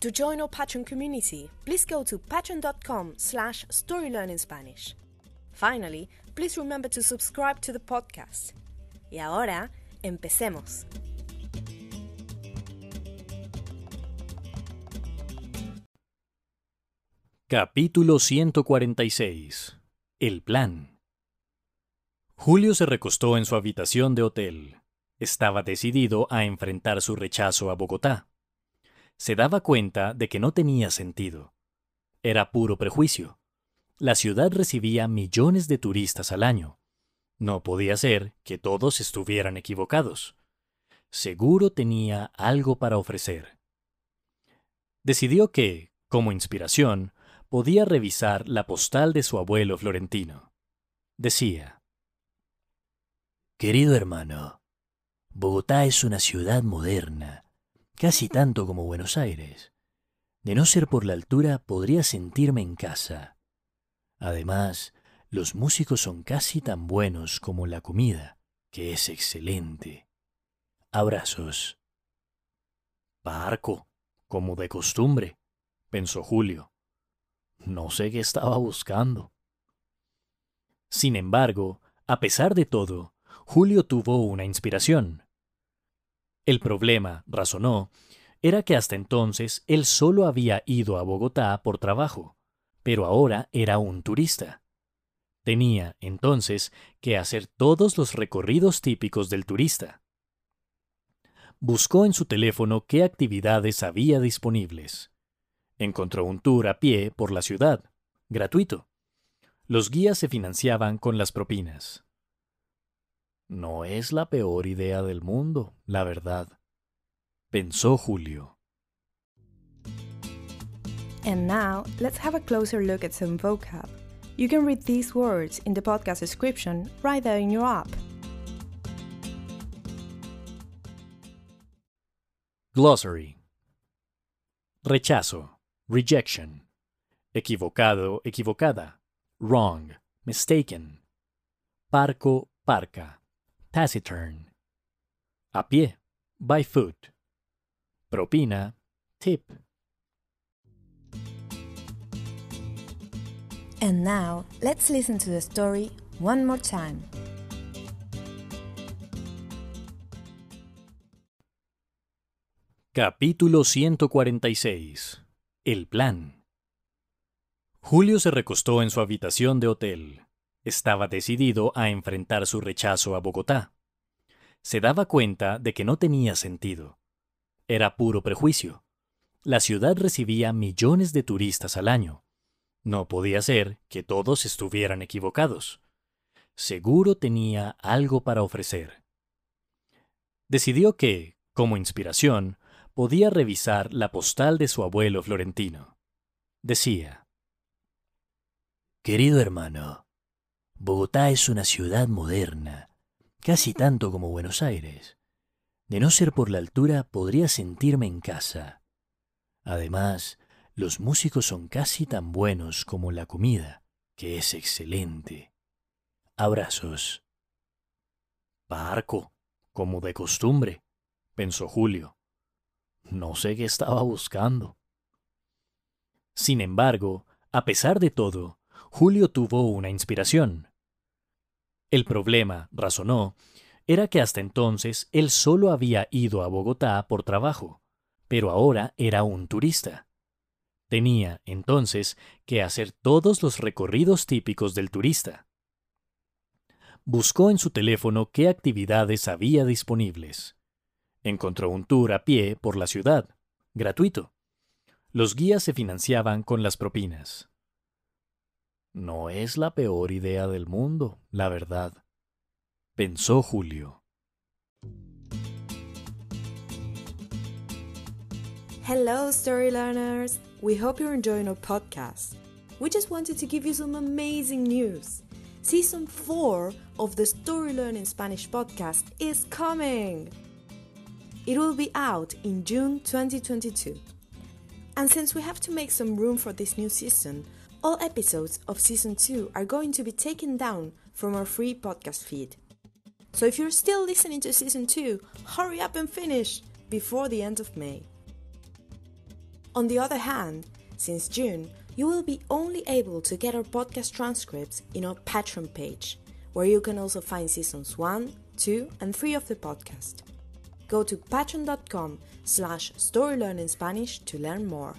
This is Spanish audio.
To join our Patreon community, please go to patreon.com slash storylearningspanish. Finally, please remember to subscribe to the podcast. Y ahora, empecemos. Capítulo 146. El plan. Julio se recostó en su habitación de hotel. Estaba decidido a enfrentar su rechazo a Bogotá se daba cuenta de que no tenía sentido. Era puro prejuicio. La ciudad recibía millones de turistas al año. No podía ser que todos estuvieran equivocados. Seguro tenía algo para ofrecer. Decidió que, como inspiración, podía revisar la postal de su abuelo florentino. Decía, Querido hermano, Bogotá es una ciudad moderna, casi tanto como Buenos Aires. De no ser por la altura, podría sentirme en casa. Además, los músicos son casi tan buenos como la comida, que es excelente. Abrazos. Parco, como de costumbre, pensó Julio. No sé qué estaba buscando. Sin embargo, a pesar de todo, Julio tuvo una inspiración. El problema, razonó, era que hasta entonces él solo había ido a Bogotá por trabajo, pero ahora era un turista. Tenía, entonces, que hacer todos los recorridos típicos del turista. Buscó en su teléfono qué actividades había disponibles. Encontró un tour a pie por la ciudad, gratuito. Los guías se financiaban con las propinas. No es la peor idea del mundo, la verdad, pensó Julio. And now, let's have a closer look at some vocab. You can read these words in the podcast description right there in your app. Glossary Rechazo, rejection. Equivocado, equivocada. Wrong, mistaken. Parco, parca. Taciturn. A pie, by foot. Propina, tip. And now, let's listen to the story one more time. Capítulo 146. El plan. Julio se recostó en su habitación de hotel. Estaba decidido a enfrentar su rechazo a Bogotá. Se daba cuenta de que no tenía sentido. Era puro prejuicio. La ciudad recibía millones de turistas al año. No podía ser que todos estuvieran equivocados. Seguro tenía algo para ofrecer. Decidió que, como inspiración, podía revisar la postal de su abuelo florentino. Decía, Querido hermano, Bogotá es una ciudad moderna, casi tanto como Buenos Aires. De no ser por la altura, podría sentirme en casa. Además, los músicos son casi tan buenos como la comida, que es excelente. Abrazos. Parco, como de costumbre, pensó Julio. No sé qué estaba buscando. Sin embargo, a pesar de todo, Julio tuvo una inspiración. El problema, razonó, era que hasta entonces él solo había ido a Bogotá por trabajo, pero ahora era un turista. Tenía, entonces, que hacer todos los recorridos típicos del turista. buscó en su teléfono qué actividades había disponibles. Encontró un tour a pie por la ciudad, gratuito. Los guías se financiaban con las propinas. No es la peor idea del mundo, la verdad, pensó Julio. Hello, story learners! We hope you're enjoying our podcast. We just wanted to give you some amazing news. Season 4 of the Story Learning Spanish podcast is coming! It will be out in June 2022. And since we have to make some room for this new season, all episodes of Season 2 are going to be taken down from our free podcast feed. So if you're still listening to Season 2, hurry up and finish before the end of May. On the other hand, since June, you will be only able to get our podcast transcripts in our Patreon page, where you can also find seasons 1, 2, and 3 of the podcast. Go to patreon.com slash storylearningspanish to learn more.